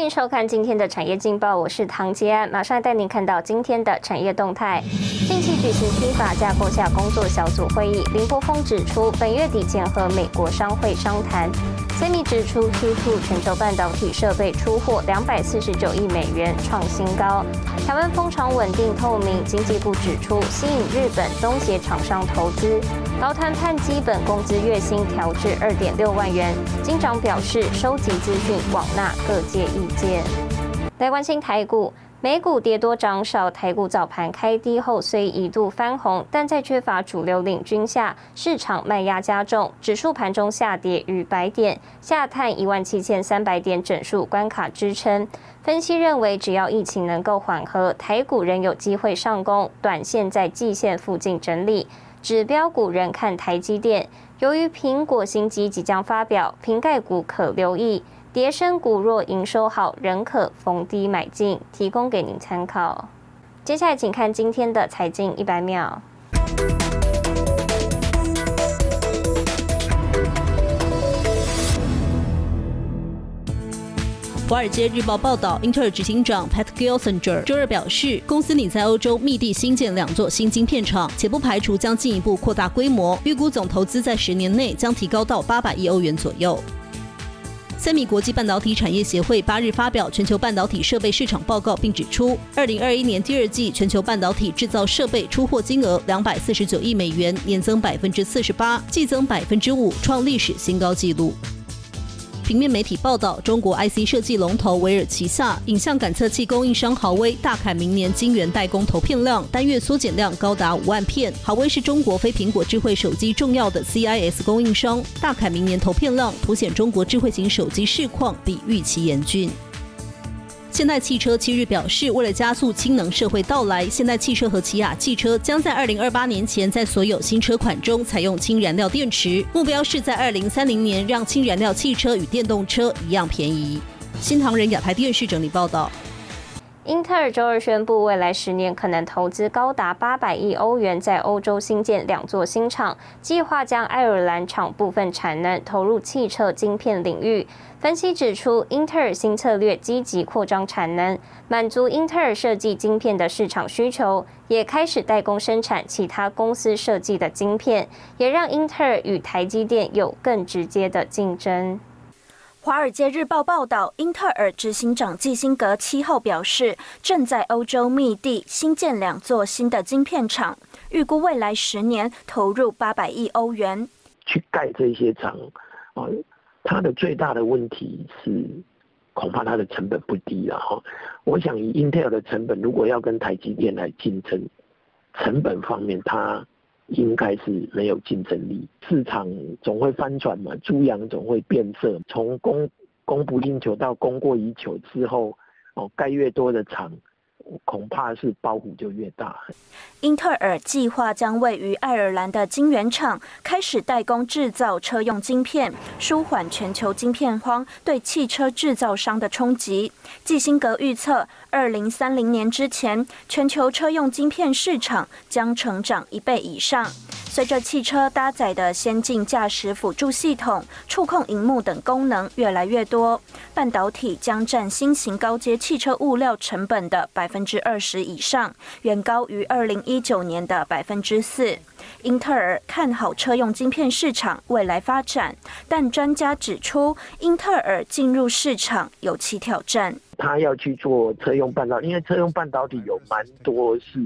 欢迎收看今天的产业劲报，我是唐杰安，马上带您看到今天的产业动态。近期举行批法架构下工作小组会议，林波峰指出，本月底前和美国商会商谈。Semi 指出，Q2 全球半导体设备出货两百四十九亿美元，创新高。台湾风场稳定透明，经济部指出，吸引日本东协厂商投资。劳团判基本工资月薪调至二点六万元。金长表示，收集资讯，广纳各界意见。来关心台股。美股跌多涨少，台股早盘开低后虽一度翻红，但在缺乏主流领军下，市场卖压加重，指数盘中下跌逾百点，下探一万七千三百点整数关卡支撑。分析认为，只要疫情能够缓和，台股仍有机会上攻，短线在季线附近整理。指标股仍看台积电，由于苹果新机即将发表，瓶盖股可留意。叠升股若营收好，仍可逢低买进，提供给您参考。接下来，请看今天的财经一百秒。华尔街日报报道，英特尔执行长 Pat Gelsinger 周二表示，公司拟在欧洲密地新建两座新晶片厂，且不排除将进一步扩大规模，预估总投资在十年内将提高到八百亿欧元左右。三米国际半导体产业协会八日发表全球半导体设备市场报告，并指出，二零二一年第二季全球半导体制造设备出货金额两百四十九亿美元，年增百分之四十八，季增百分之五，创历史新高纪录。平面媒体报道，中国 IC 设计龙头维尔旗下影像感测器供应商豪威大砍明年晶圆代工投片量，单月缩减量高达五万片。豪威是中国非苹果智慧手机重要的 CIS 供应商，大砍明年投片量，凸显中国智慧型手机市况比预期严峻。现代汽车七日表示，为了加速氢能社会到来，现代汽车和起亚汽车将在二零二八年前在所有新车款中采用氢燃料电池，目标是在二零三零年让氢燃料汽车与电动车一样便宜。新唐人亚太电视整理报道。英特尔周二宣布，未来十年可能投资高达八百亿欧元，在欧洲新建两座新厂，计划将爱尔兰厂部分产能投入汽车晶片领域。分析指出，英特尔新策略积极扩张产能，满足英特尔设计晶片的市场需求，也开始代工生产其他公司设计的晶片，也让英特尔与台积电有更直接的竞争。华尔街日报报道，英特尔执行长基辛格七号表示，正在欧洲密地新建两座新的晶片厂，预估未来十年投入八百亿欧元去盖这些厂。啊，它的最大的问题是，恐怕它的成本不低了哈。我想以英特尔的成本，如果要跟台积电来竞争，成本方面它。应该是没有竞争力，市场总会翻转嘛，猪羊总会变色，从供供不应求到供过于求之后，哦，盖越多的厂。恐怕是包袱就越大。英特尔计划将位于爱尔兰的晶圆厂开始代工制造车用晶片，舒缓全球晶片荒对汽车制造商的冲击。基辛格预测，二零三零年之前，全球车用晶片市场将成长一倍以上。随着汽车搭载的先进驾驶辅助系统、触控荧幕等功能越来越多，半导体将占新型高阶汽车物料成本的百分之二十以上，远高于二零一九年的百分之四。英特尔看好车用晶片市场未来发展，但专家指出，英特尔进入市场有其挑战。他要去做车用半导体，因为车用半导体有蛮多是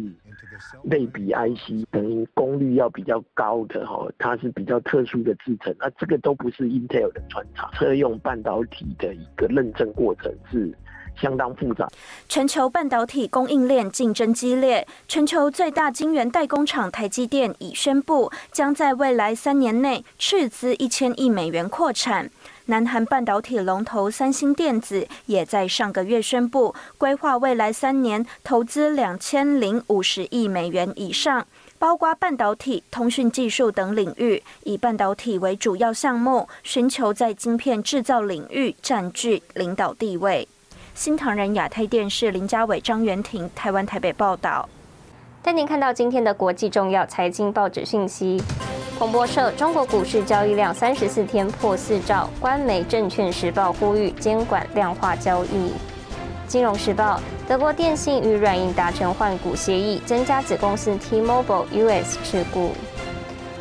类比 IC，等于功率要比较高的哈，它是比较特殊的制程，那这个都不是 Intel 的专长。车用半导体的一个认证过程是。相当复杂。全球半导体供应链竞争激烈，全球最大晶圆代工厂台积电已宣布，将在未来三年内斥资一千亿美元扩产。南韩半导体龙头三星电子也在上个月宣布，规划未来三年投资两千零五十亿美元以上，包括半导体、通讯技术等领域，以半导体为主要项目，寻求在晶片制造领域占据领导地位。新唐人亚太电视林家伟、张元婷，台湾台北报道。带您看到今天的国际重要财经报纸讯息。彭博社：中国股市交易量三十四天破四兆。官媒证券时报呼吁监管量化交易。金融时报：德国电信与软银达成换股协议，增加子公司 T-Mobile US 持股。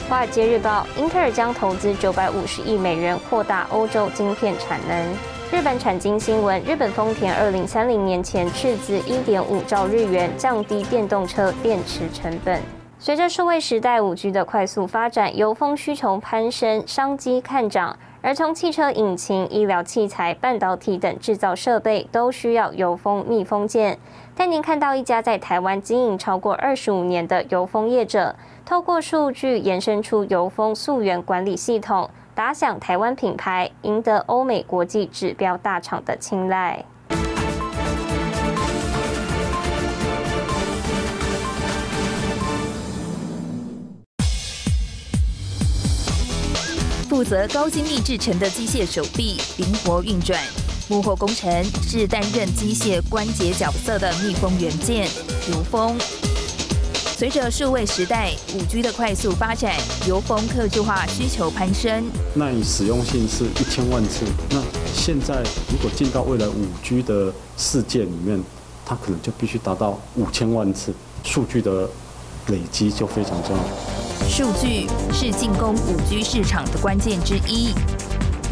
华尔街日报：英特尔将投资九百五十亿美元扩大欧洲晶片产能。日本产经新闻：日本丰田二零三零年前斥资一点五兆日元，降低电动车电池成本。随着数位时代五 G 的快速发展，油封需求攀升，商机看涨。而从汽车引擎、医疗器材、半导体等制造设备，都需要油封密封件。带您看到一家在台湾经营超过二十五年的油封业者，透过数据延伸出油封溯源管理系统，打响台湾品牌，赢得欧美国际指标大厂的青睐。负责高精密制成的机械手臂灵活运转，幕后工程是担任机械关节角色的密封元件油封。随着数位时代五 G 的快速发展，油封客制化需求攀升。那你使用性是一千万次，那现在如果进到未来五 G 的世界里面，它可能就必须达到五千万次，数据的累积就非常重要。数据是进攻五 G 市场的关键之一，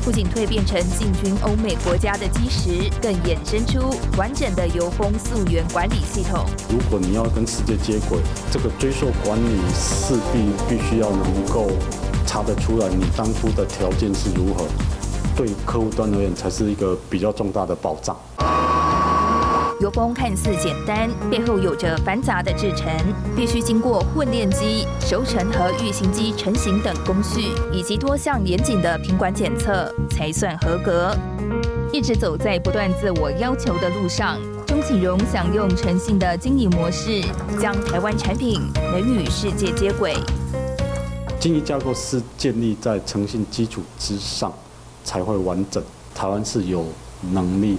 不仅蜕变成进军欧美国家的基石，更衍生出完整的油封溯源管理系统。如果你要跟世界接轨，这个追溯管理势必必须要能够查得出来你当初的条件是如何，对客户端而言才是一个比较重大的保障。油封看似简单，背后有着繁杂的制程，必须经过混炼机、熟成和预型机成型等工序，以及多项严谨的品管检测，才算合格。一直走在不断自我要求的路上，钟启荣想用诚信的经营模式，将台湾产品能与世界接轨。经营架构是建立在诚信基础之上，才会完整。台湾是有能力。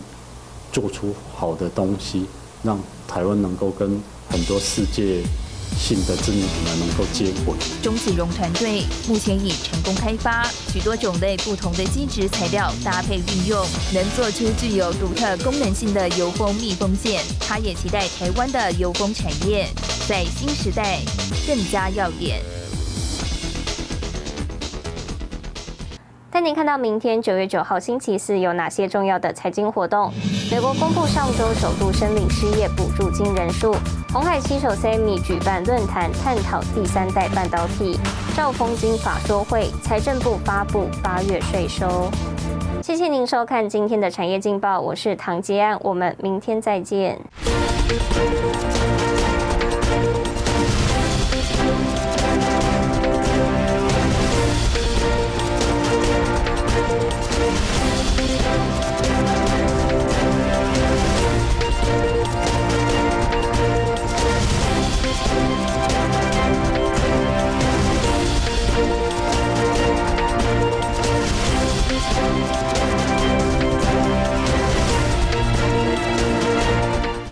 做出好的东西，让台湾能够跟很多世界性的知名品牌能够接轨。钟启荣团队目前已成功开发许多种类不同的基质材料搭配运用，能做出具有独特功能性的油封密封件。他也期待台湾的油封产业在新时代更加耀眼。带您看到明天九月九号星期四有哪些重要的财经活动。美国公布上周首度申领失业补助金人数。红海携手 Sammy 举办论坛，探讨第三代半导体。兆丰金法说会，财政部发布八月税收。谢谢您收看今天的产业劲报，我是唐杰安，我们明天再见。